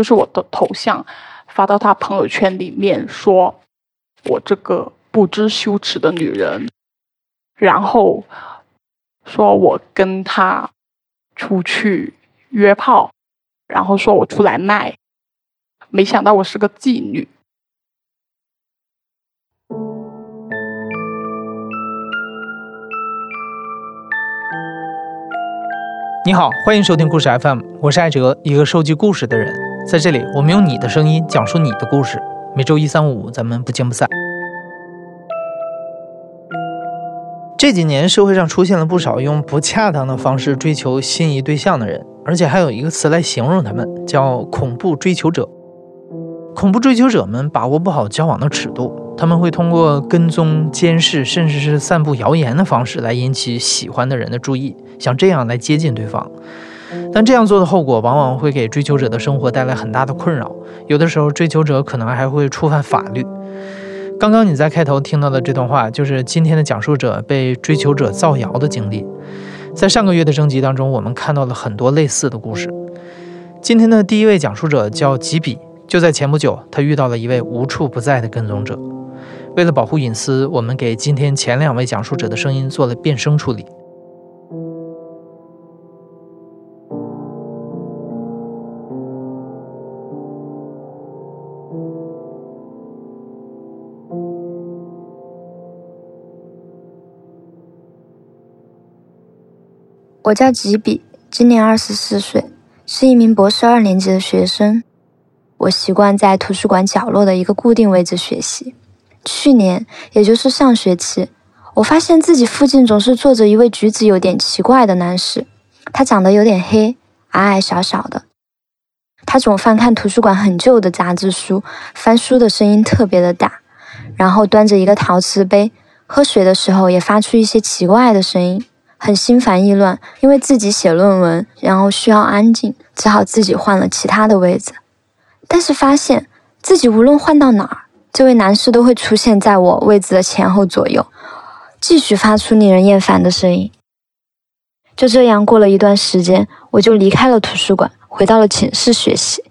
就是我的头像，发到他朋友圈里面，说我这个不知羞耻的女人，然后说我跟他出去约炮，然后说我出来卖，没想到我是个妓女。你好，欢迎收听故事 FM，我是艾哲，一个收集故事的人。在这里，我们用你的声音讲述你的故事。每周一、三、五，咱们不见不散。这几年，社会上出现了不少用不恰当的方式追求心仪对象的人，而且还有一个词来形容他们，叫“恐怖追求者”。恐怖追求者们把握不好交往的尺度，他们会通过跟踪、监视，甚至是散布谣言的方式来引起喜欢的人的注意，想这样来接近对方。但这样做的后果，往往会给追求者的生活带来很大的困扰。有的时候，追求者可能还会触犯法律。刚刚你在开头听到的这段话，就是今天的讲述者被追求者造谣的经历。在上个月的征集当中，我们看到了很多类似的故事。今天的第一位讲述者叫吉比。就在前不久，他遇到了一位无处不在的跟踪者。为了保护隐私，我们给今天前两位讲述者的声音做了变声处理。我叫吉比，今年二十四岁，是一名博士二年级的学生。我习惯在图书馆角落的一个固定位置学习。去年，也就是上学期，我发现自己附近总是坐着一位举止有点奇怪的男士。他长得有点黑，矮矮小小的。他总翻看图书馆很旧的杂志书，翻书的声音特别的大。然后端着一个陶瓷杯，喝水的时候也发出一些奇怪的声音，很心烦意乱。因为自己写论文，然后需要安静，只好自己换了其他的位子。但是发现自己无论换到哪儿，这位男士都会出现在我位子的前后左右，继续发出令人厌烦的声音。就这样过了一段时间，我就离开了图书馆，回到了寝室学习。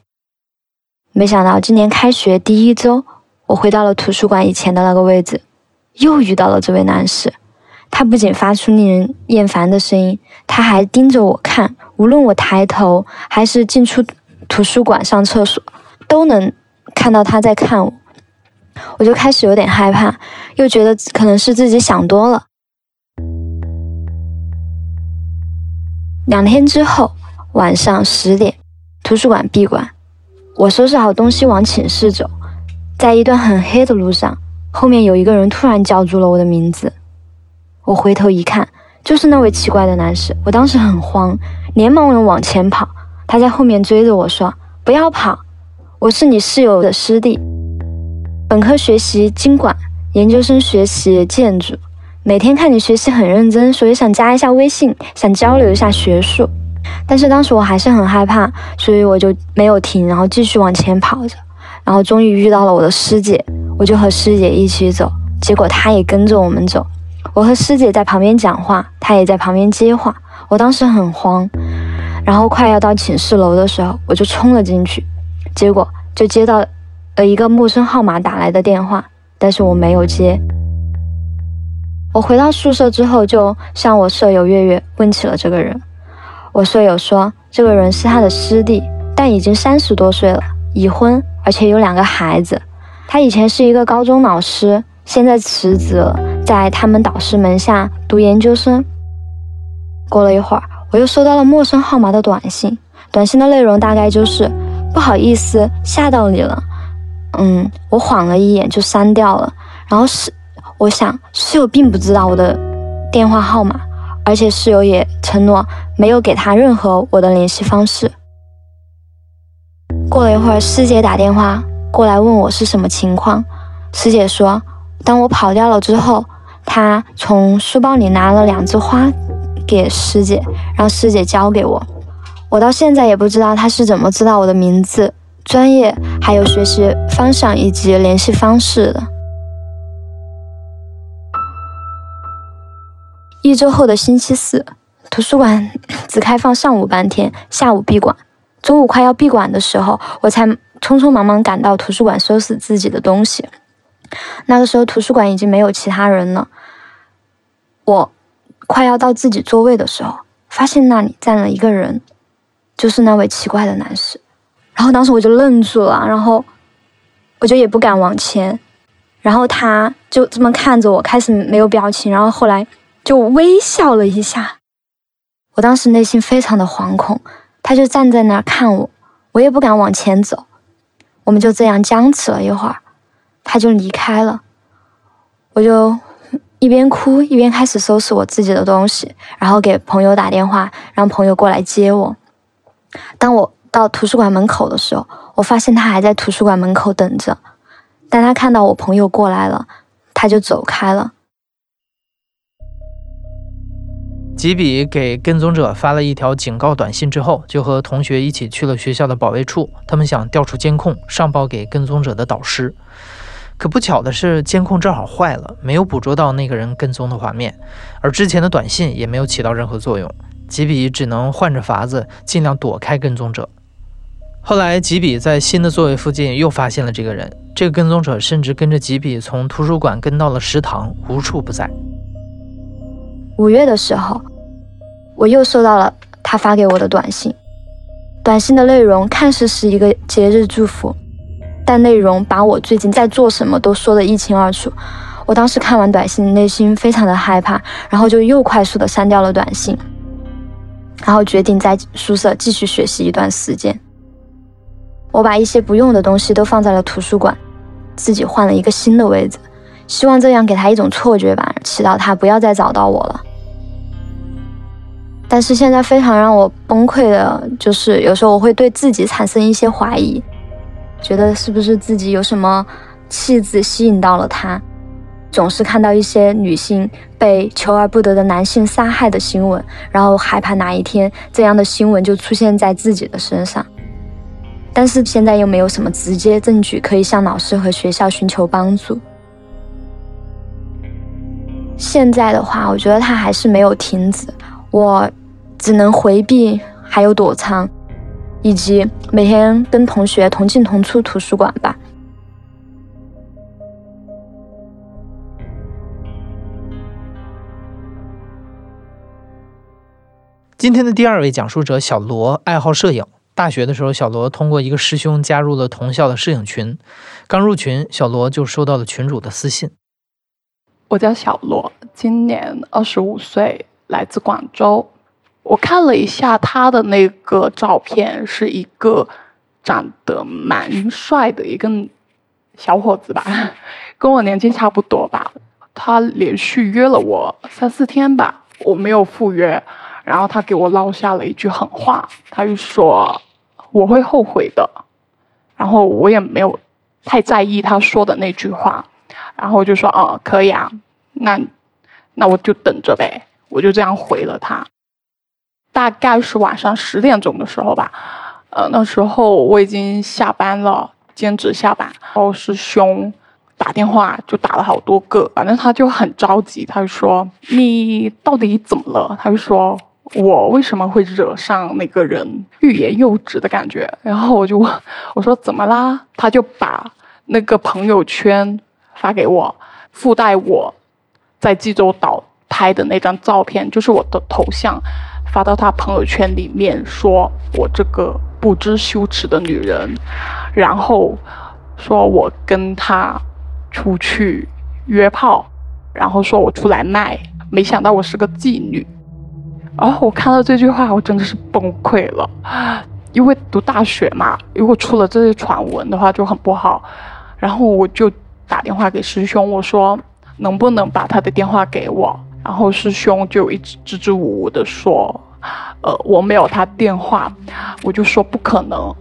没想到今年开学第一周，我回到了图书馆以前的那个位置，又遇到了这位男士。他不仅发出令人厌烦的声音，他还盯着我看，无论我抬头还是进出图书馆上厕所。都能看到他在看我，我就开始有点害怕，又觉得可能是自己想多了。两天之后，晚上十点，图书馆闭馆，我收拾好东西往寝室走，在一段很黑的路上，后面有一个人突然叫住了我的名字。我回头一看，就是那位奇怪的男士。我当时很慌，连忙往前跑，他在后面追着我说：“不要跑。”我是你室友的师弟，本科学习经管，研究生学习建筑。每天看你学习很认真，所以想加一下微信，想交流一下学术。但是当时我还是很害怕，所以我就没有停，然后继续往前跑着。然后终于遇到了我的师姐，我就和师姐一起走，结果她也跟着我们走。我和师姐在旁边讲话，她也在旁边接话。我当时很慌，然后快要到寝室楼的时候，我就冲了进去。结果就接到了一个陌生号码打来的电话，但是我没有接。我回到宿舍之后，就向我舍友月月问起了这个人。我舍友说，这个人是他的师弟，但已经三十多岁了，已婚，而且有两个孩子。他以前是一个高中老师，现在辞职了，在他们导师门下读研究生。过了一会儿，我又收到了陌生号码的短信，短信的内容大概就是。不好意思，吓到你了。嗯，我晃了一眼就删掉了。然后室，我想室友并不知道我的电话号码，而且室友也承诺没有给他任何我的联系方式。过了一会儿，师姐打电话过来问我是什么情况。师姐说，当我跑掉了之后，他从书包里拿了两枝花给师姐，让师姐交给我。我到现在也不知道他是怎么知道我的名字、专业，还有学习方向以及联系方式的。一周后的星期四，图书馆只开放上午半天，下午闭馆。中午快要闭馆的时候，我才匆匆忙忙赶到图书馆收拾自己的东西。那个时候图书馆已经没有其他人了。我快要到自己座位的时候，发现那里站了一个人，就是那位奇怪的男士。然后当时我就愣住了，然后我就也不敢往前。然后他就这么看着我，开始没有表情，然后后来就微笑了一下。我当时内心非常的惶恐，他就站在那儿看我，我也不敢往前走。我们就这样僵持了一会儿，他就离开了。我就一边哭一边开始收拾我自己的东西，然后给朋友打电话，让朋友过来接我。当我到图书馆门口的时候，我发现他还在图书馆门口等着。但他看到我朋友过来了，他就走开了。吉比给跟踪者发了一条警告短信之后，就和同学一起去了学校的保卫处。他们想调出监控，上报给跟踪者的导师。可不巧的是，监控正好坏了，没有捕捉到那个人跟踪的画面，而之前的短信也没有起到任何作用。吉比只能换着法子，尽量躲开跟踪者。后来，吉比在新的座位附近又发现了这个人。这个跟踪者甚至跟着吉比从图书馆跟到了食堂，无处不在。五月的时候，我又收到了他发给我的短信。短信的内容看似是一个节日祝福，但内容把我最近在做什么都说得一清二楚。我当时看完短信，内心非常的害怕，然后就又快速的删掉了短信，然后决定在宿舍继续学习一段时间。我把一些不用的东西都放在了图书馆。自己换了一个新的位置，希望这样给他一种错觉吧，祈祷他不要再找到我了。但是现在非常让我崩溃的就是，有时候我会对自己产生一些怀疑，觉得是不是自己有什么气质吸引到了他，总是看到一些女性被求而不得的男性杀害的新闻，然后害怕哪一天这样的新闻就出现在自己的身上。但是现在又没有什么直接证据可以向老师和学校寻求帮助。现在的话，我觉得他还是没有停止，我只能回避，还有躲藏，以及每天跟同学同进同出图书馆吧。今天的第二位讲述者小罗，爱好摄影。大学的时候，小罗通过一个师兄加入了同校的摄影群。刚入群，小罗就收到了群主的私信。我叫小罗，今年二十五岁，来自广州。我看了一下他的那个照片，是一个长得蛮帅的一个小伙子吧，跟我年纪差不多吧。他连续约了我三四天吧，我没有赴约，然后他给我撂下了一句狠话，他就说。我会后悔的，然后我也没有太在意他说的那句话，然后我就说哦，可以啊，那那我就等着呗，我就这样回了他。大概是晚上十点钟的时候吧，呃，那时候我已经下班了，兼职下班，然后师兄打电话就打了好多个，反正他就很着急，他就说你到底怎么了？他就说。我为什么会惹上那个人欲言又止的感觉？然后我就问 我说怎么啦？他就把那个朋友圈发给我，附带我在济州岛拍的那张照片，就是我的头像，发到他朋友圈里面，说我这个不知羞耻的女人，然后说我跟他出去约炮，然后说我出来卖，没想到我是个妓女。然后我看到这句话，我真的是崩溃了，因为读大学嘛，如果出了这些传闻的话就很不好。然后我就打电话给师兄，我说能不能把他的电话给我？然后师兄就一直支支吾吾的说，呃，我没有他电话。我就说不可能。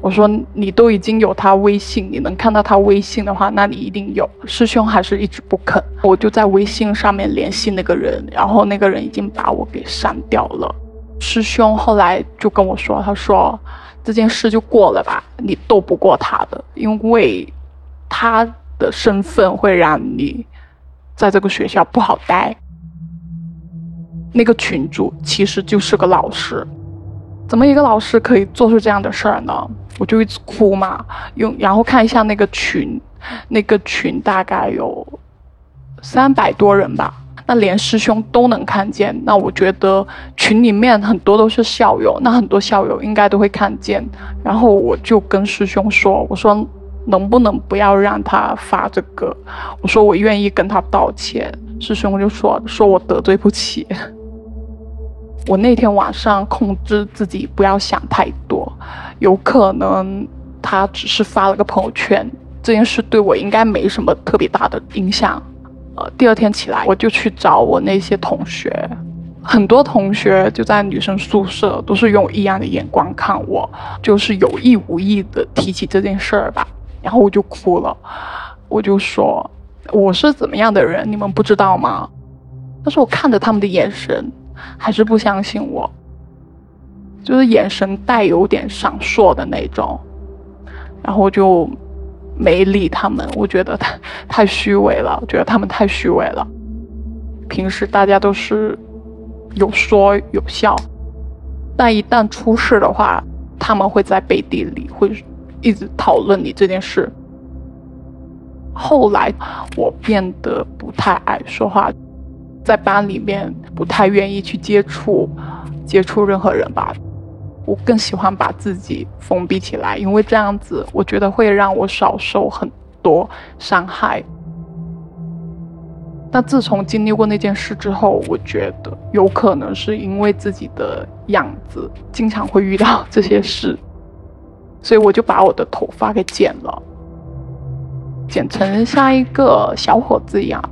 我说你都已经有他微信，你能看到他微信的话，那你一定有。师兄还是一直不肯，我就在微信上面联系那个人，然后那个人已经把我给删掉了。师兄后来就跟我说，他说这件事就过了吧，你斗不过他的，因为他的身份会让你在这个学校不好待。那个群主其实就是个老师。怎么一个老师可以做出这样的事儿呢？我就一直哭嘛，用然后看一下那个群，那个群大概有三百多人吧，那连师兄都能看见，那我觉得群里面很多都是校友，那很多校友应该都会看见。然后我就跟师兄说，我说能不能不要让他发这个？我说我愿意跟他道歉。师兄就说说我得罪不起。我那天晚上控制自己不要想太多，有可能他只是发了个朋友圈，这件事对我应该没什么特别大的影响。呃，第二天起来我就去找我那些同学，很多同学就在女生宿舍，都是用异样的眼光看我，就是有意无意的提起这件事儿吧。然后我就哭了，我就说我是怎么样的人，你们不知道吗？但是我看着他们的眼神。还是不相信我，就是眼神带有点闪烁的那种，然后我就没理他们。我觉得他太虚伪了，我觉得他们太虚伪了。平时大家都是有说有笑，但一旦出事的话，他们会在背地里会一直讨论你这件事。后来我变得不太爱说话。在班里面不太愿意去接触接触任何人吧，我更喜欢把自己封闭起来，因为这样子我觉得会让我少受很多伤害。那自从经历过那件事之后，我觉得有可能是因为自己的样子经常会遇到这些事，所以我就把我的头发给剪了，剪成像一个小伙子一样。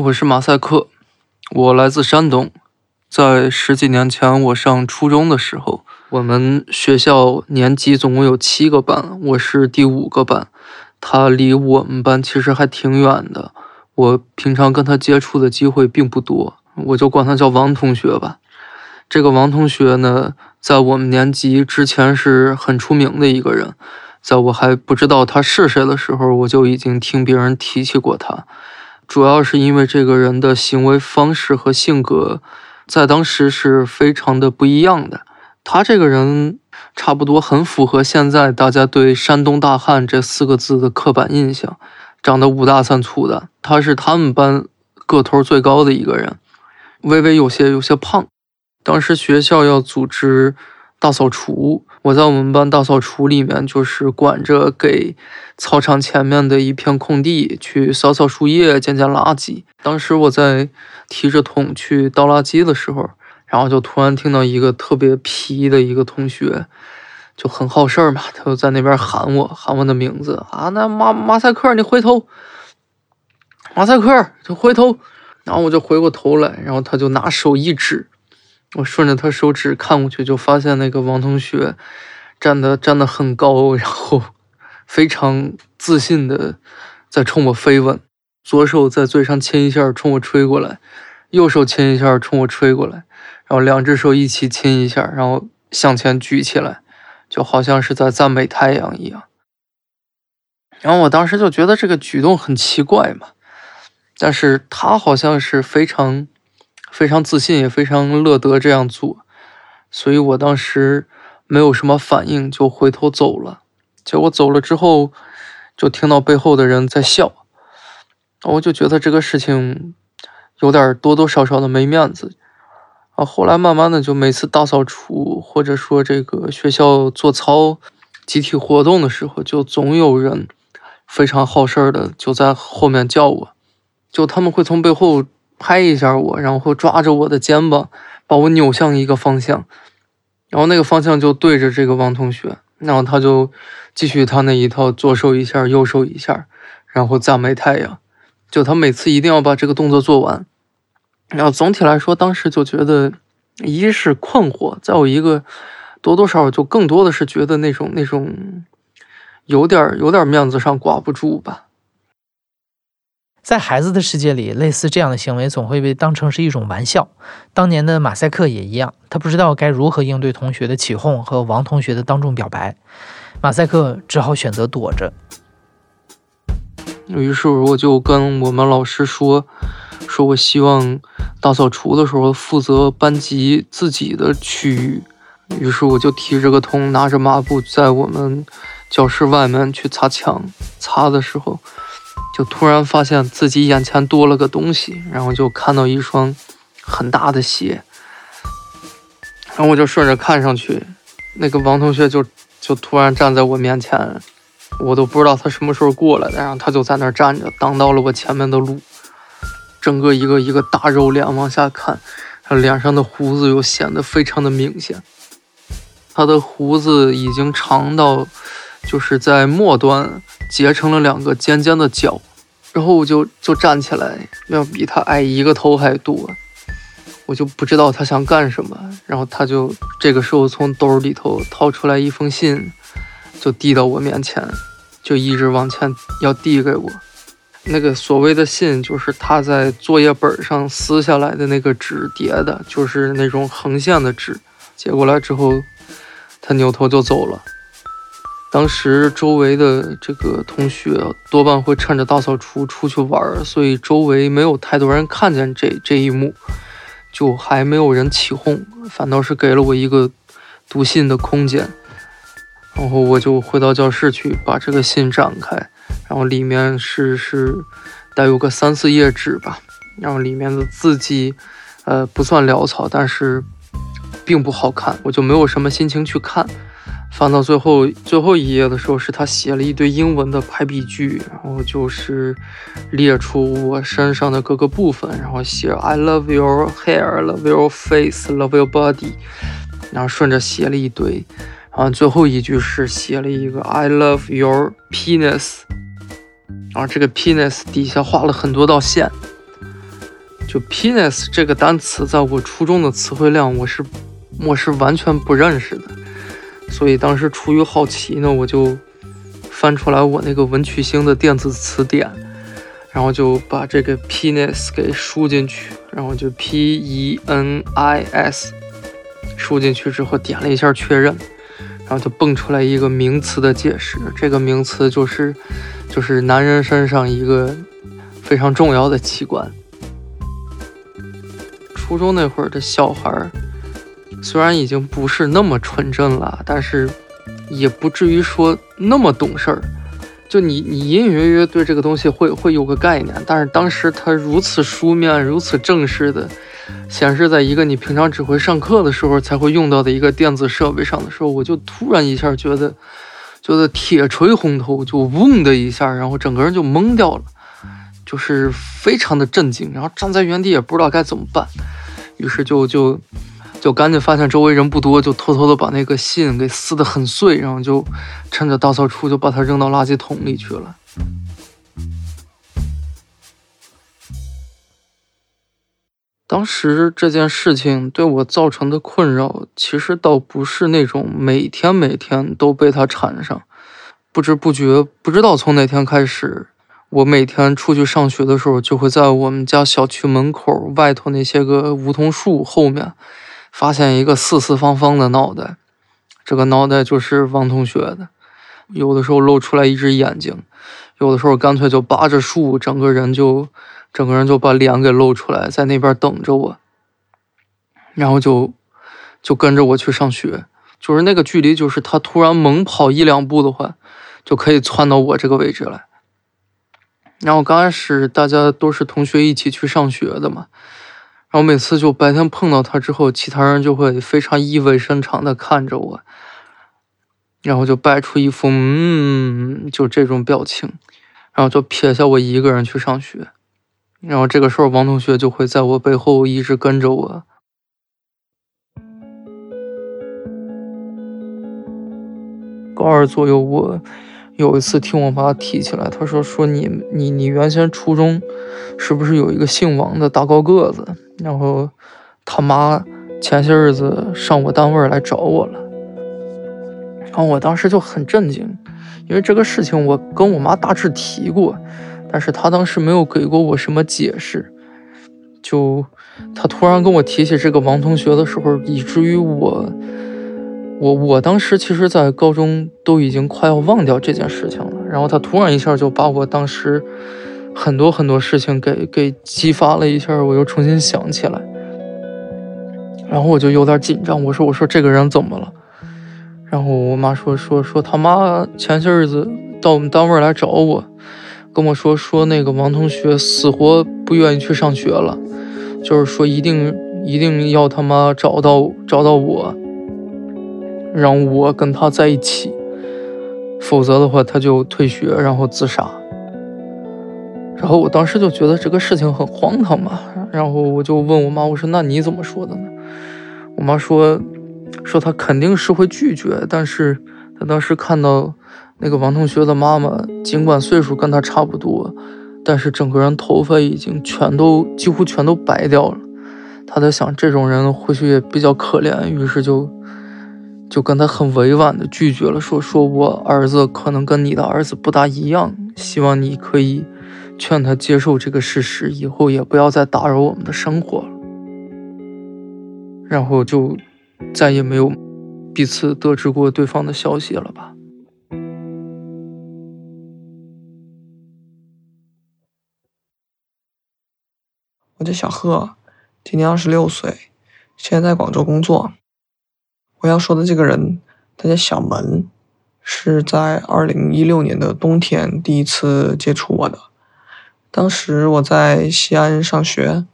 我是马赛克，我来自山东。在十几年前，我上初中的时候，我们学校年级总共有七个班，我是第五个班。他离我们班其实还挺远的，我平常跟他接触的机会并不多，我就管他叫王同学吧。这个王同学呢，在我们年级之前是很出名的一个人，在我还不知道他是谁的时候，我就已经听别人提起过他。主要是因为这个人的行为方式和性格，在当时是非常的不一样的。他这个人差不多很符合现在大家对“山东大汉”这四个字的刻板印象，长得五大三粗的。他是他们班个头最高的一个人，微微有些有些胖。当时学校要组织大扫除。我在我们班大扫除里面，就是管着给操场前面的一片空地去扫扫树叶、捡捡垃圾。当时我在提着桶去倒垃圾的时候，然后就突然听到一个特别皮的一个同学，就很好事儿嘛，他就在那边喊我，喊我的名字啊，那马马赛克，你回头，马赛克就回头，然后我就回过头来，然后他就拿手一指。我顺着他手指看过去，就发现那个王同学站的站的很高，然后非常自信的在冲我飞吻，左手在嘴上亲一下，冲我吹过来，右手亲一下，冲我吹过来，然后两只手一起亲一下，然后向前举起来，就好像是在赞美太阳一样。然后我当时就觉得这个举动很奇怪嘛，但是他好像是非常。非常自信，也非常乐得这样做，所以我当时没有什么反应，就回头走了。结果走了之后，就听到背后的人在笑，我就觉得这个事情有点多多少少的没面子。啊，后来慢慢的，就每次大扫除或者说这个学校做操、集体活动的时候，就总有人非常好事儿的就在后面叫我，就他们会从背后。拍一下我，然后抓着我的肩膀，把我扭向一个方向，然后那个方向就对着这个王同学，然后他就继续他那一套，左手一下，右手一下，然后赞美太阳，就他每次一定要把这个动作做完。然后总体来说，当时就觉得，一是困惑，再有一个多多少少就更多的是觉得那种那种有点有点面子上挂不住吧。在孩子的世界里，类似这样的行为总会被当成是一种玩笑。当年的马赛克也一样，他不知道该如何应对同学的起哄和王同学的当众表白，马赛克只好选择躲着。于是我就跟我们老师说，说我希望大扫除的时候负责班级自己的区域。于是我就提着个桶，拿着抹布，在我们教室外面去擦墙。擦的时候，就突然发现自己眼前多了个东西，然后就看到一双很大的鞋。然后我就顺着看上去，那个王同学就就突然站在我面前，我都不知道他什么时候过来的，然后他就在那儿站着，挡到了我前面的路。整个一个一个大肉脸往下看，他脸上的胡子又显得非常的明显。他的胡子已经长到，就是在末端结成了两个尖尖的角，然后我就就站起来，要比他矮一个头还多，我就不知道他想干什么。然后他就这个时候从兜里头掏出来一封信，就递到我面前，就一直往前要递给我。那个所谓的信，就是他在作业本上撕下来的那个纸叠的，就是那种横线的纸，接过来之后。他扭头就走了。当时周围的这个同学多半会趁着大扫除出去玩，所以周围没有太多人看见这这一幕，就还没有人起哄，反倒是给了我一个读信的空间。然后我就回到教室去，把这个信展开，然后里面是是带有个三四页纸吧，然后里面的字迹，呃，不算潦草，但是。并不好看，我就没有什么心情去看。翻到最后最后一页的时候，是他写了一堆英文的排比句，然后就是列出我身上的各个部分，然后写 I love your hair, love your face, love your body，然后顺着写了一堆，然后最后一句是写了一个 I love your penis，然后这个 penis 底下画了很多道线。就 penis 这个单词，在我初中的词汇量，我是。我是完全不认识的，所以当时出于好奇呢，我就翻出来我那个文曲星的电子词典，然后就把这个 penis 给输进去，然后就 p e n i s 输进去之后点了一下确认，然后就蹦出来一个名词的解释，这个名词就是就是男人身上一个非常重要的器官。初中那会儿的小孩儿。虽然已经不是那么纯真了，但是也不至于说那么懂事儿。就你，你隐隐约约对这个东西会会有个概念，但是当时它如此书面、如此正式的显示在一个你平常只会上课的时候才会用到的一个电子设备上的时候，我就突然一下觉得，觉得铁锤轰头，就嗡的一下，然后整个人就懵掉了，就是非常的震惊，然后站在原地也不知道该怎么办，于是就就。就赶紧发现周围人不多，就偷偷的把那个信给撕得很碎，然后就趁着大扫除就把它扔到垃圾桶里去了。当时这件事情对我造成的困扰，其实倒不是那种每天每天都被他缠上，不知不觉不知道从哪天开始，我每天出去上学的时候，就会在我们家小区门口外头那些个梧桐树后面。发现一个四四方方的脑袋，这个脑袋就是王同学的。有的时候露出来一只眼睛，有的时候干脆就扒着树，整个人就整个人就把脸给露出来，在那边等着我，然后就就跟着我去上学。就是那个距离，就是他突然猛跑一两步的话，就可以窜到我这个位置来。然后刚开始大家都是同学一起去上学的嘛。然后每次就白天碰到他之后，其他人就会非常意味深长的看着我，然后就摆出一副嗯，就这种表情，然后就撇下我一个人去上学。然后这个时候，王同学就会在我背后一直跟着我。高二左右，我。有一次听我妈提起来，她说：“说你你你原先初中是不是有一个姓王的大高个子？然后他妈前些日子上我单位来找我了。然后我当时就很震惊，因为这个事情我跟我妈大致提过，但是她当时没有给过我什么解释。就她突然跟我提起这个王同学的时候，以至于我。”我我当时其实，在高中都已经快要忘掉这件事情了。然后他突然一下就把我当时很多很多事情给给激发了一下，我又重新想起来，然后我就有点紧张，我说我说这个人怎么了？然后我妈说说说他妈前些日子到我们单位来找我，跟我说说那个王同学死活不愿意去上学了，就是说一定一定要他妈找到找到我，让我跟他在一起，否则的话他就退学然后自杀。然后我当时就觉得这个事情很荒唐嘛，然后我就问我妈，我说那你怎么说的呢？我妈说。说他肯定是会拒绝，但是他当时看到那个王同学的妈妈，尽管岁数跟他差不多，但是整个人头发已经全都几乎全都白掉了。他在想，这种人或许也比较可怜，于是就就跟他很委婉的拒绝了，说说我儿子可能跟你的儿子不大一样，希望你可以劝他接受这个事实，以后也不要再打扰我们的生活了。然后就。再也没有彼此得知过对方的消息了吧？我叫小贺，今年二十六岁，现在在广州工作。我要说的这个人，他叫小门，是在二零一六年的冬天第一次接触我的。当时我在西安上学，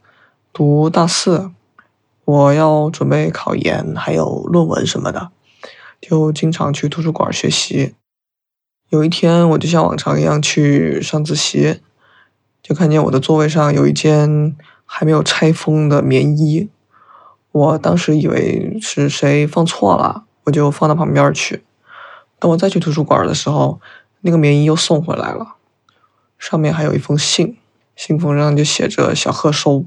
读大四。我要准备考研，还有论文什么的，就经常去图书馆学习。有一天，我就像往常一样去上自习，就看见我的座位上有一件还没有拆封的棉衣。我当时以为是谁放错了，我就放到旁边去。等我再去图书馆的时候，那个棉衣又送回来了，上面还有一封信，信封上就写着“小贺收”。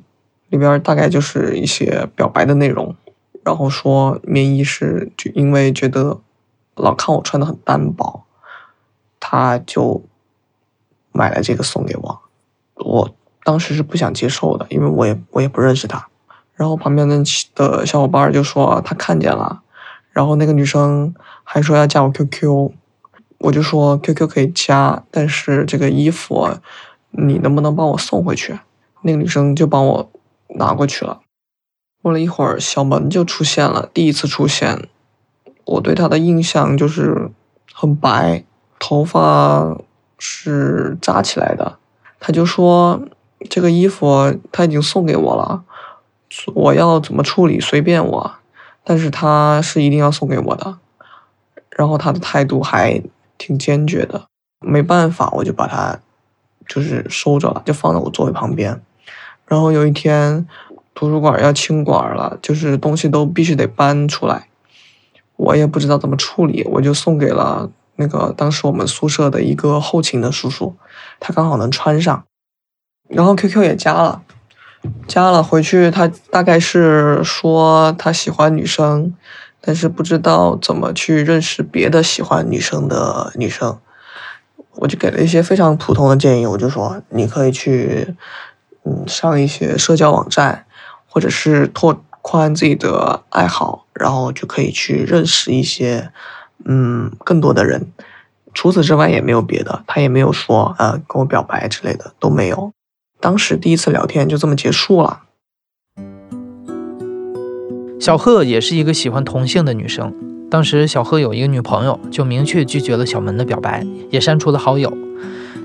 里边大概就是一些表白的内容，然后说棉衣是就因为觉得老看我穿的很单薄，他就买了这个送给我。我当时是不想接受的，因为我也我也不认识他。然后旁边的的小伙伴就说他看见了，然后那个女生还说要加我 QQ，我就说 QQ 可以加，但是这个衣服你能不能帮我送回去？那个女生就帮我。拿过去了。过了一会儿，小门就出现了。第一次出现，我对他的印象就是很白，头发是扎起来的。他就说：“这个衣服他已经送给我了，我要怎么处理随便我，但是他是一定要送给我的。”然后他的态度还挺坚决的。没办法，我就把它就是收着了，就放在我座位旁边。然后有一天，图书馆要清馆了，就是东西都必须得搬出来。我也不知道怎么处理，我就送给了那个当时我们宿舍的一个后勤的叔叔，他刚好能穿上。然后 QQ 也加了，加了回去，他大概是说他喜欢女生，但是不知道怎么去认识别的喜欢女生的女生。我就给了一些非常普通的建议，我就说你可以去。嗯，上一些社交网站，或者是拓宽自己的爱好，然后就可以去认识一些嗯更多的人。除此之外也没有别的，他也没有说呃跟我表白之类的都没有。当时第一次聊天就这么结束了。小贺也是一个喜欢同性的女生，当时小贺有一个女朋友，就明确拒绝了小门的表白，也删除了好友。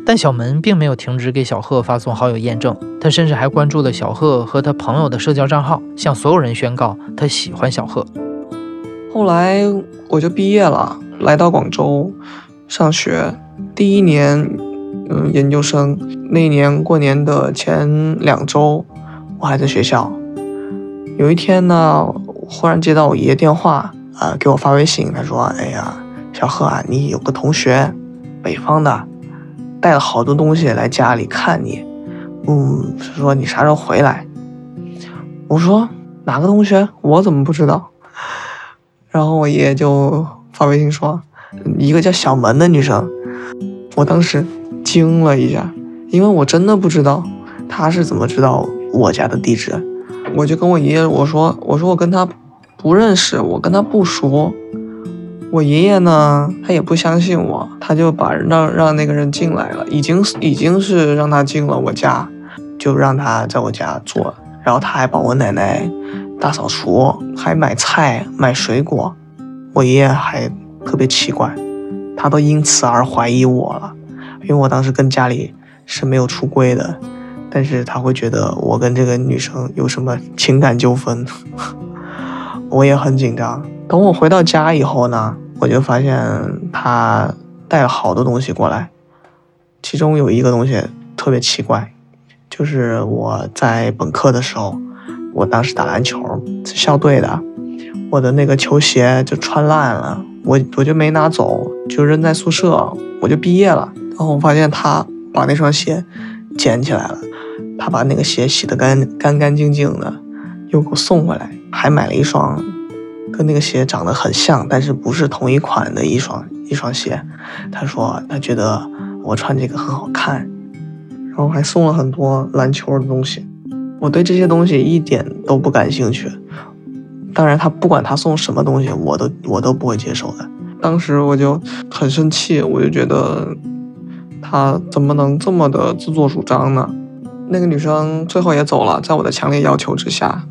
但小门并没有停止给小贺发送好友验证，他甚至还关注了小贺和他朋友的社交账号，向所有人宣告他喜欢小贺。后来我就毕业了，来到广州上学。第一年，嗯，研究生那一年过年的前两周，我还在学校。有一天呢，忽然接到我爷爷电话，啊，给我发微信，他说：“哎呀，小贺啊，你有个同学，北方的。”带了好多东西来家里看你，嗯，说你啥时候回来？我说哪个同学？我怎么不知道？然后我爷爷就发微信说，一个叫小门的女生。我当时惊了一下，因为我真的不知道他是怎么知道我家的地址。我就跟我爷爷我说，我说我跟他不认识，我跟他不熟，我爷爷呢，他也不相信我，他就把让让那个人进来了，已经已经是让他进了我家，就让他在我家做，然后他还帮我奶奶大扫除，还买菜买水果。我爷爷还特别奇怪，他都因此而怀疑我了，因为我当时跟家里是没有出柜的，但是他会觉得我跟这个女生有什么情感纠纷，我也很紧张。等我回到家以后呢？我就发现他带了好多东西过来，其中有一个东西特别奇怪，就是我在本科的时候，我当时打篮球是校队的，我的那个球鞋就穿烂了，我我就没拿走，就扔在宿舍，我就毕业了。然后我发现他把那双鞋捡起来了，他把那个鞋洗得干干干净净的，又给我送回来，还买了一双。跟那个鞋长得很像，但是不是同一款的一双一双鞋。他说他觉得我穿这个很好看，然后还送了很多篮球的东西。我对这些东西一点都不感兴趣。当然，他不管他送什么东西，我都我都不会接受的。当时我就很生气，我就觉得他怎么能这么的自作主张呢？那个女生最后也走了，在我的强烈要求之下。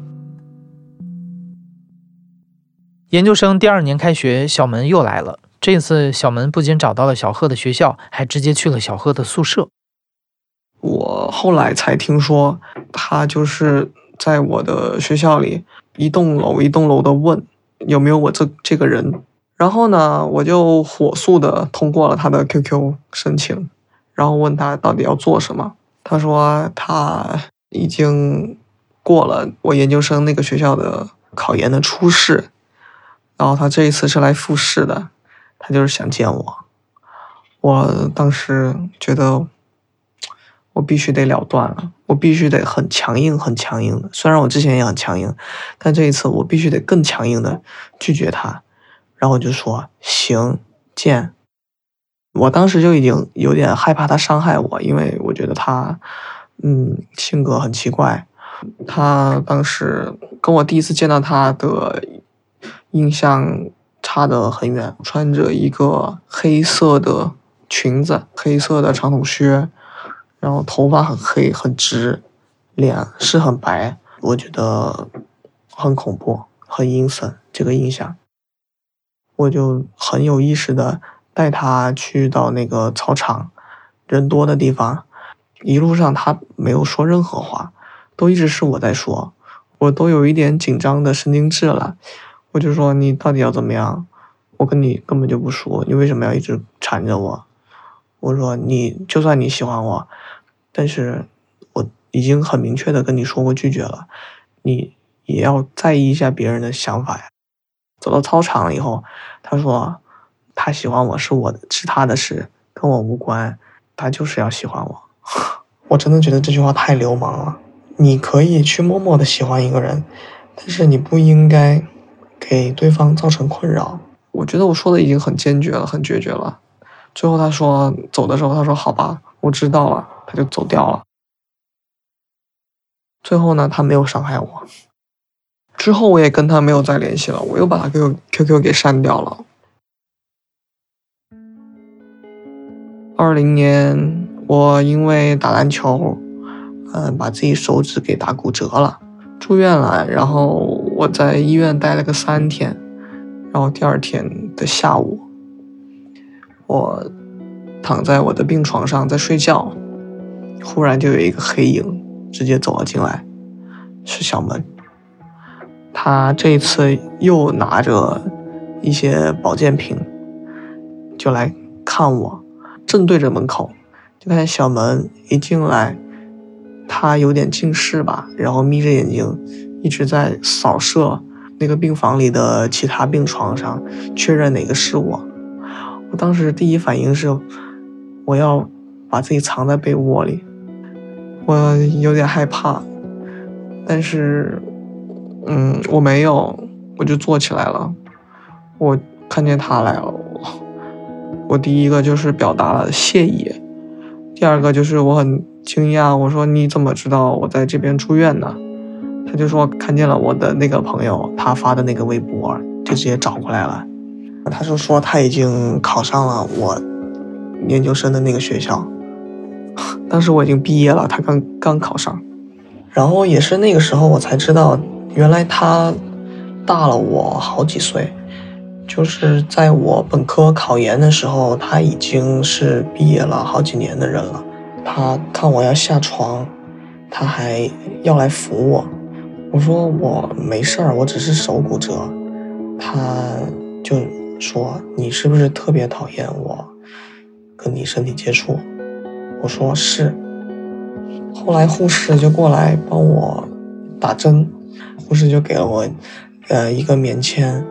研究生第二年开学，小门又来了。这次小门不仅找到了小贺的学校，还直接去了小贺的宿舍。我后来才听说，他就是在我的学校里一栋楼一栋楼的问有没有我这这个人。然后呢，我就火速的通过了他的 QQ 申请，然后问他到底要做什么。他说他已经过了我研究生那个学校的考研的初试。然后他这一次是来复试的，他就是想见我。我当时觉得，我必须得了断了，我必须得很强硬、很强硬的。虽然我之前也很强硬，但这一次我必须得更强硬的拒绝他。然后我就说：“行，见。”我当时就已经有点害怕他伤害我，因为我觉得他，嗯，性格很奇怪。他当时跟我第一次见到他的。印象差得很远，穿着一个黑色的裙子，黑色的长筒靴，然后头发很黑很直，脸是很白，我觉得很恐怖，很阴森。这个印象，我就很有意识的带他去到那个操场，人多的地方，一路上他没有说任何话，都一直是我在说，我都有一点紧张的神经质了。我就说你到底要怎么样？我跟你根本就不熟，你为什么要一直缠着我？我说你就算你喜欢我，但是我已经很明确的跟你说过拒绝了，你也要在意一下别人的想法呀。走到操场以后，他说他喜欢我是我的是他的事，跟我无关，他就是要喜欢我。我真的觉得这句话太流氓了。你可以去默默的喜欢一个人，但是你不应该。给对方造成困扰，我觉得我说的已经很坚决了，很决绝了。最后他说走的时候，他说好吧，我知道了，他就走掉了。最后呢，他没有伤害我。之后我也跟他没有再联系了，我又把他 Q Q Q 给删掉了。二零年，我因为打篮球，嗯，把自己手指给打骨折了。住院了，然后我在医院待了个三天，然后第二天的下午，我躺在我的病床上在睡觉，忽然就有一个黑影直接走了进来，是小门。他这一次又拿着一些保健品，就来看我，正对着门口，就看见小门一进来。他有点近视吧，然后眯着眼睛，一直在扫射那个病房里的其他病床上，确认哪个是我。我当时第一反应是，我要把自己藏在被窝里，我有点害怕，但是，嗯，我没有，我就坐起来了。我看见他来了，我第一个就是表达了谢意，第二个就是我很。惊讶，我说你怎么知道我在这边住院呢？他就说看见了我的那个朋友他发的那个微博，就直接找过来了。他就说他已经考上了我研究生的那个学校，当时我已经毕业了，他刚刚考上。然后也是那个时候我才知道，原来他大了我好几岁。就是在我本科考研的时候，他已经是毕业了好几年的人了。他看我要下床，他还要来扶我。我说我没事儿，我只是手骨折。他就说你是不是特别讨厌我跟你身体接触？我说是。后来护士就过来帮我打针，护士就给了我呃一个棉签。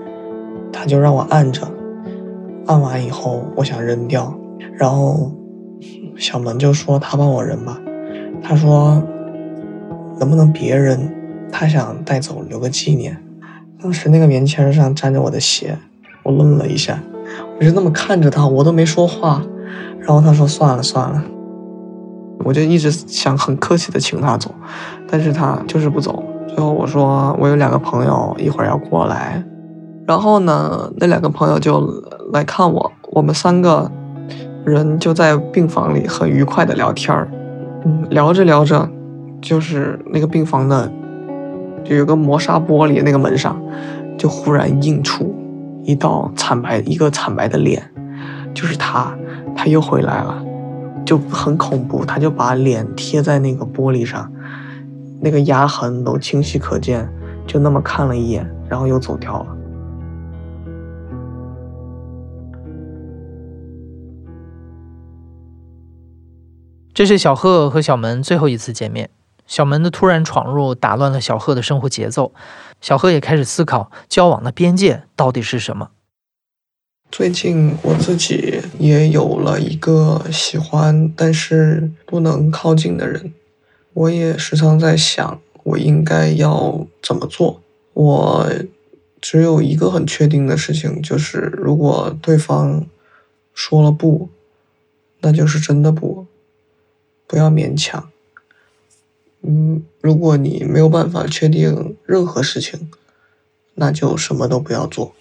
他就让我按着，按完以后我想扔掉，然后小门就说他帮我扔吧，他说能不能别扔，他想带走留个纪念。当时那个棉签上沾着我的血，我愣了一下，我就那么看着他，我都没说话。然后他说算了算了，我就一直想很客气的请他走，但是他就是不走。最后我说我有两个朋友一会儿要过来。然后呢，那两个朋友就来看我，我们三个人就在病房里很愉快的聊天儿，嗯，聊着聊着，就是那个病房的就有个磨砂玻璃那个门上，就忽然映出一道惨白一个惨白的脸，就是他，他又回来了，就很恐怖，他就把脸贴在那个玻璃上，那个压痕都清晰可见，就那么看了一眼，然后又走掉了。这是小贺和小门最后一次见面。小门的突然闯入打乱了小贺的生活节奏，小贺也开始思考交往的边界到底是什么。最近我自己也有了一个喜欢但是不能靠近的人，我也时常在想，我应该要怎么做。我只有一个很确定的事情，就是如果对方说了不，那就是真的不。不要勉强。嗯，如果你没有办法确定任何事情，那就什么都不要做。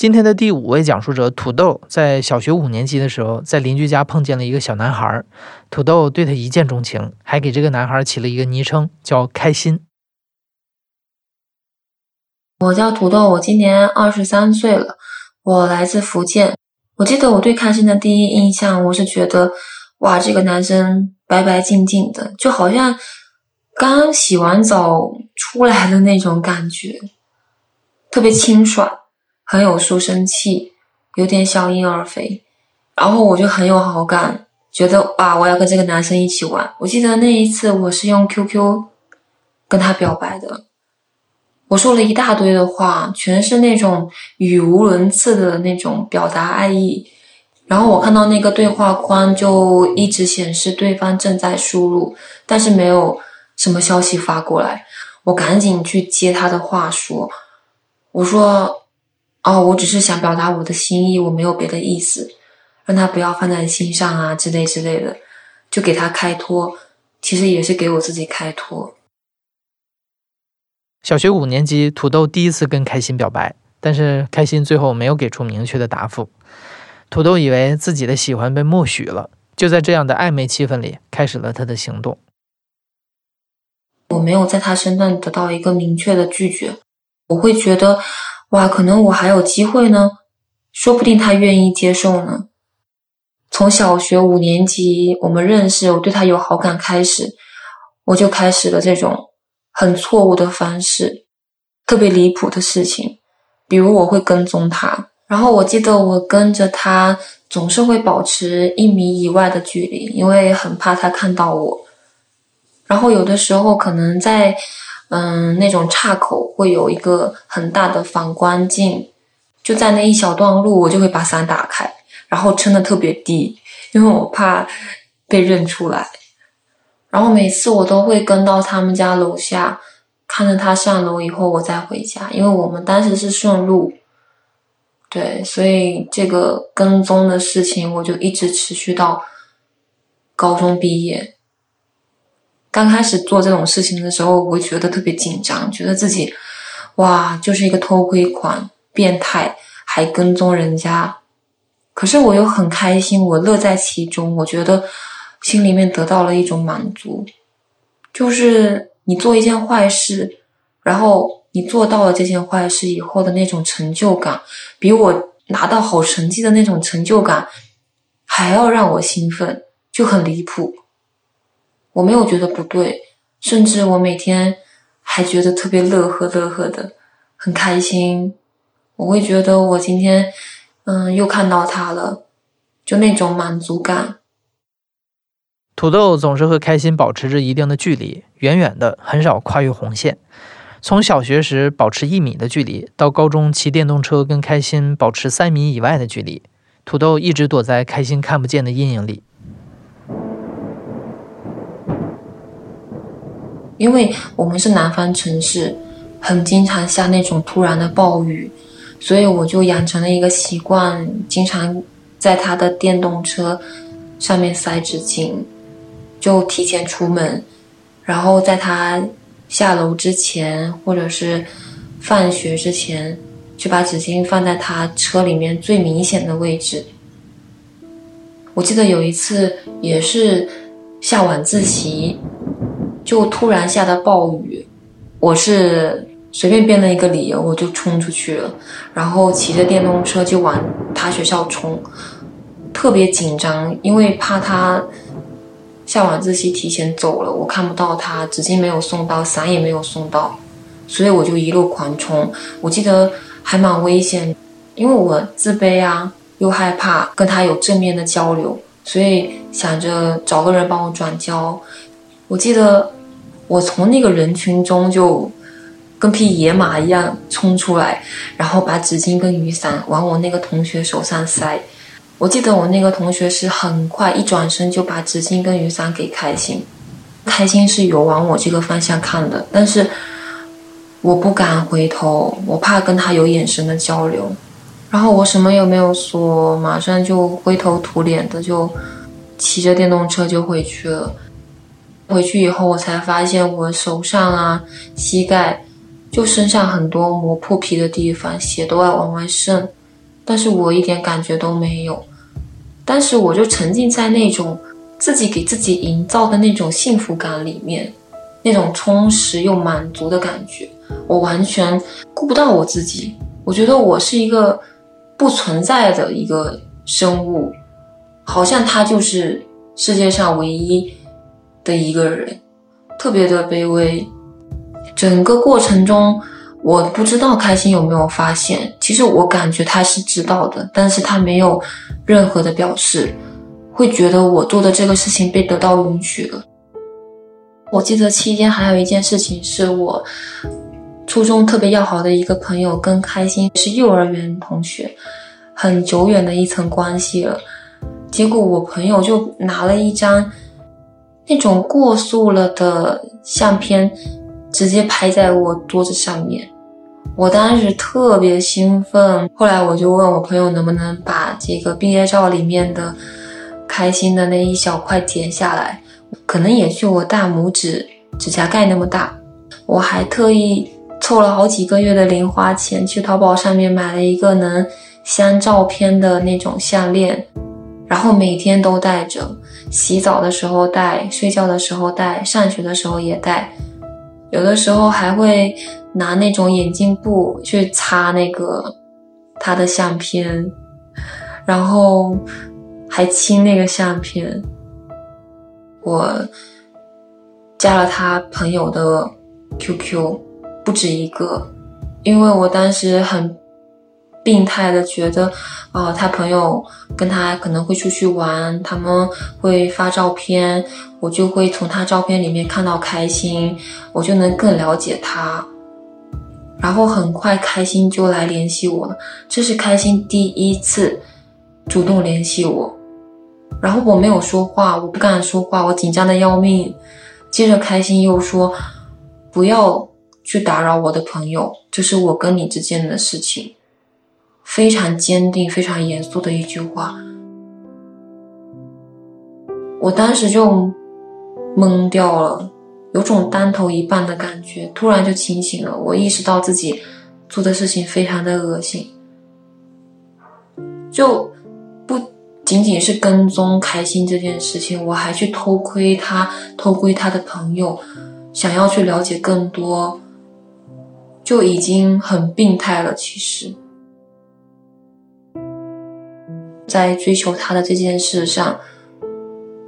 今天的第五位讲述者土豆，在小学五年级的时候，在邻居家碰见了一个小男孩，土豆对他一见钟情，还给这个男孩起了一个昵称，叫开心。我叫土豆，我今年二十三岁了，我来自福建。我记得我对开心的第一印象，我是觉得，哇，这个男生白白净净的，就好像刚洗完澡出来的那种感觉，特别清爽，很有书生气，有点小婴儿肥，然后我就很有好感，觉得哇，我要跟这个男生一起玩。我记得那一次我是用 QQ 跟他表白的。我说了一大堆的话，全是那种语无伦次的那种表达爱意。然后我看到那个对话框就一直显示对方正在输入，但是没有什么消息发过来。我赶紧去接他的话说：“我说，哦，我只是想表达我的心意，我没有别的意思，让他不要放在心上啊，之类之类的，就给他开脱。其实也是给我自己开脱。”小学五年级，土豆第一次跟开心表白，但是开心最后没有给出明确的答复。土豆以为自己的喜欢被默许了，就在这样的暧昧气氛里，开始了他的行动。我没有在他身上得到一个明确的拒绝，我会觉得，哇，可能我还有机会呢，说不定他愿意接受呢。从小学五年级我们认识，我对他有好感开始，我就开始了这种。很错误的方式，特别离谱的事情，比如我会跟踪他，然后我记得我跟着他总是会保持一米以外的距离，因为很怕他看到我。然后有的时候可能在嗯那种岔口会有一个很大的反光镜，就在那一小段路，我就会把伞打开，然后撑得特别低，因为我怕被认出来。然后每次我都会跟到他们家楼下，看着他上楼以后，我再回家。因为我们当时是顺路，对，所以这个跟踪的事情我就一直持续到高中毕业。刚开始做这种事情的时候，我觉得特别紧张，觉得自己哇，就是一个偷窥狂，变态，还跟踪人家。可是我又很开心，我乐在其中，我觉得心里面得到了一种满足，就是你做一件坏事，然后你做到了这件坏事以后的那种成就感，比我拿到好成绩的那种成就感还要让我兴奋，就很离谱。我没有觉得不对，甚至我每天还觉得特别乐呵乐呵的，很开心。我会觉得我今天，嗯，又看到他了，就那种满足感。土豆总是和开心保持着一定的距离，远远的，很少跨越红线。从小学时保持一米的距离，到高中骑电动车跟开心保持三米以外的距离，土豆一直躲在开心看不见的阴影里。因为我们是南方城市，很经常下那种突然的暴雨，所以我就养成了一个习惯，经常在他的电动车上面塞纸巾，就提前出门，然后在他下楼之前或者是放学之前，就把纸巾放在他车里面最明显的位置。我记得有一次也是下晚自习。就突然下的暴雨，我是随便编了一个理由，我就冲出去了，然后骑着电动车就往他学校冲，特别紧张，因为怕他下晚自习提前走了，我看不到他，纸巾没有送到，伞也没有送到，所以我就一路狂冲。我记得还蛮危险，因为我自卑啊，又害怕跟他有正面的交流，所以想着找个人帮我转交。我记得。我从那个人群中就跟匹野马一样冲出来，然后把纸巾跟雨伞往我那个同学手上塞。我记得我那个同学是很快一转身就把纸巾跟雨伞给开心，开心是有往我这个方向看的，但是我不敢回头，我怕跟他有眼神的交流。然后我什么也没有说，马上就灰头土脸的就骑着电动车就回去了。回去以后，我才发现我手上啊、膝盖，就身上很多磨破皮的地方，血都在往外渗，但是我一点感觉都没有。当时我就沉浸在那种自己给自己营造的那种幸福感里面，那种充实又满足的感觉，我完全顾不到我自己。我觉得我是一个不存在的一个生物，好像他就是世界上唯一。的一个人，特别的卑微。整个过程中，我不知道开心有没有发现。其实我感觉他是知道的，但是他没有任何的表示，会觉得我做的这个事情被得到允许了。我记得期间还有一件事情，是我初中特别要好的一个朋友跟开心是幼儿园同学，很久远的一层关系了。结果我朋友就拿了一张。那种过塑了的相片，直接拍在我桌子上面，我当时特别兴奋。后来我就问我朋友能不能把这个毕业照里面的开心的那一小块剪下来，可能也就我大拇指指甲盖那么大。我还特意凑了好几个月的零花钱，去淘宝上面买了一个能镶照片的那种项链，然后每天都戴着。洗澡的时候戴，睡觉的时候戴，上学的时候也戴，有的时候还会拿那种眼镜布去擦那个他的相片，然后还亲那个相片。我加了他朋友的 QQ，不止一个，因为我当时很。病态的觉得，啊，他朋友跟他可能会出去玩，他们会发照片，我就会从他照片里面看到开心，我就能更了解他。然后很快开心就来联系我了，这是开心第一次主动联系我。然后我没有说话，我不敢说话，我紧张的要命。接着开心又说，不要去打扰我的朋友，这是我跟你之间的事情。非常坚定、非常严肃的一句话，我当时就懵掉了，有种单头一半的感觉，突然就清醒了。我意识到自己做的事情非常的恶心，就不仅仅是跟踪开心这件事情，我还去偷窥他，偷窥他的朋友，想要去了解更多，就已经很病态了。其实，在追求他的这件事上，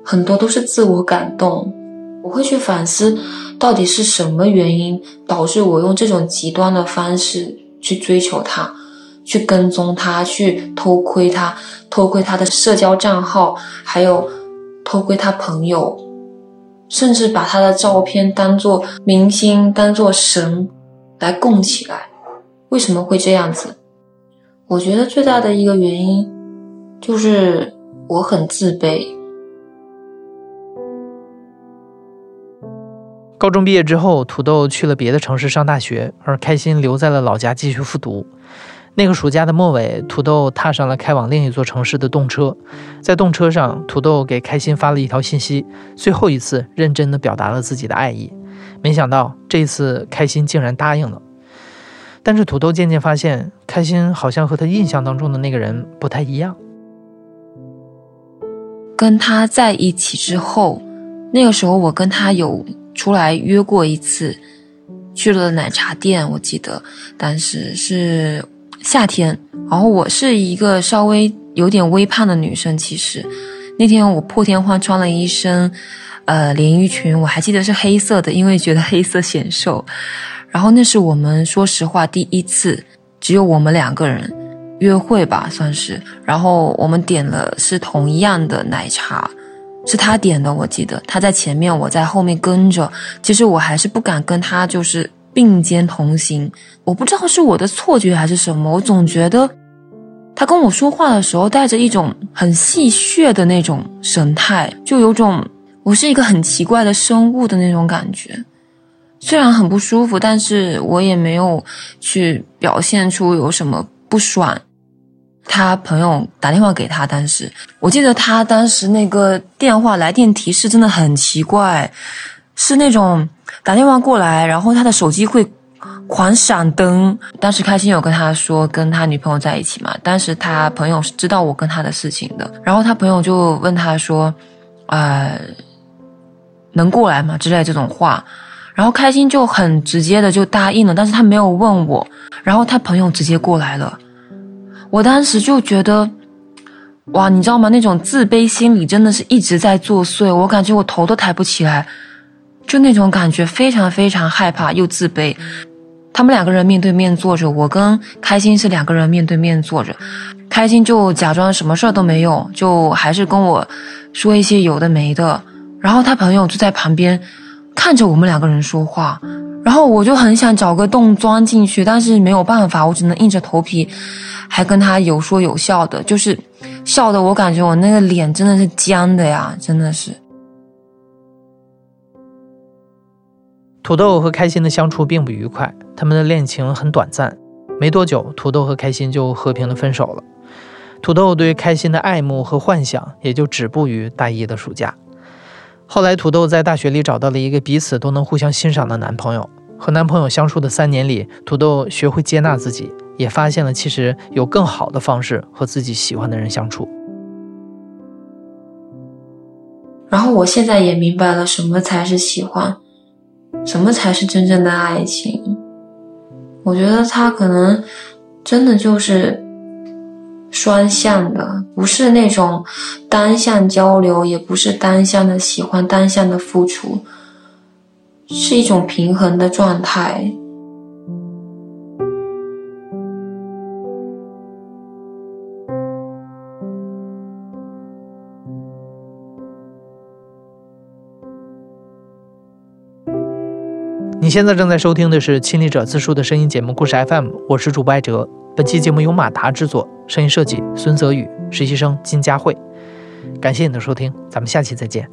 很多都是自我感动。我会去反思，到底是什么原因导致我用这种极端的方式去追求他，去跟踪他，去偷窥他，偷窥他的社交账号，还有偷窥他朋友，甚至把他的照片当做明星、当做神来供起来。为什么会这样子？我觉得最大的一个原因就是我很自卑。高中毕业之后，土豆去了别的城市上大学，而开心留在了老家继续复读。那个暑假的末尾，土豆踏上了开往另一座城市的动车。在动车上，土豆给开心发了一条信息，最后一次认真的表达了自己的爱意。没想到这一次开心竟然答应了。但是土豆渐渐发现，开心好像和他印象当中的那个人不太一样。跟他在一起之后，那个时候我跟他有。出来约过一次，去了奶茶店，我记得当时是夏天，然后我是一个稍微有点微胖的女生，其实那天我破天荒穿了一身呃连衣裙，我还记得是黑色的，因为觉得黑色显瘦。然后那是我们说实话第一次，只有我们两个人约会吧，算是。然后我们点了是同一样的奶茶。是他点的，我记得他在前面，我在后面跟着。其实我还是不敢跟他就是并肩同行，我不知道是我的错觉还是什么，我总觉得他跟我说话的时候带着一种很戏谑的那种神态，就有种我是一个很奇怪的生物的那种感觉。虽然很不舒服，但是我也没有去表现出有什么不爽。他朋友打电话给他，当时我记得他当时那个电话来电提示真的很奇怪，是那种打电话过来，然后他的手机会狂闪灯。当时开心有跟他说跟他女朋友在一起嘛，当时他朋友是知道我跟他的事情的，然后他朋友就问他说：“呃，能过来吗？”之类这种话，然后开心就很直接的就答应了，但是他没有问我，然后他朋友直接过来了。我当时就觉得，哇，你知道吗？那种自卑心理真的是一直在作祟，我感觉我头都抬不起来，就那种感觉非常非常害怕又自卑。他们两个人面对面坐着，我跟开心是两个人面对面坐着，开心就假装什么事儿都没有，就还是跟我说一些有的没的，然后他朋友就在旁边看着我们两个人说话。然后我就很想找个洞钻进去，但是没有办法，我只能硬着头皮，还跟他有说有笑的，就是笑的我感觉我那个脸真的是僵的呀，真的是。土豆和开心的相处并不愉快，他们的恋情很短暂，没多久，土豆和开心就和平的分手了。土豆对开心的爱慕和幻想也就止步于大一的暑假。后来，土豆在大学里找到了一个彼此都能互相欣赏的男朋友。和男朋友相处的三年里，土豆学会接纳自己，也发现了其实有更好的方式和自己喜欢的人相处。然后，我现在也明白了什么才是喜欢，什么才是真正的爱情。我觉得他可能真的就是。双向的，不是那种单向交流，也不是单向的喜欢、单向的付出，是一种平衡的状态。你现在正在收听的是《亲历者自述》的声音节目《故事 FM》，我是主播艾哲。本期节目由马达制作，声音设计孙泽宇，实习生金佳慧。感谢你的收听，咱们下期再见。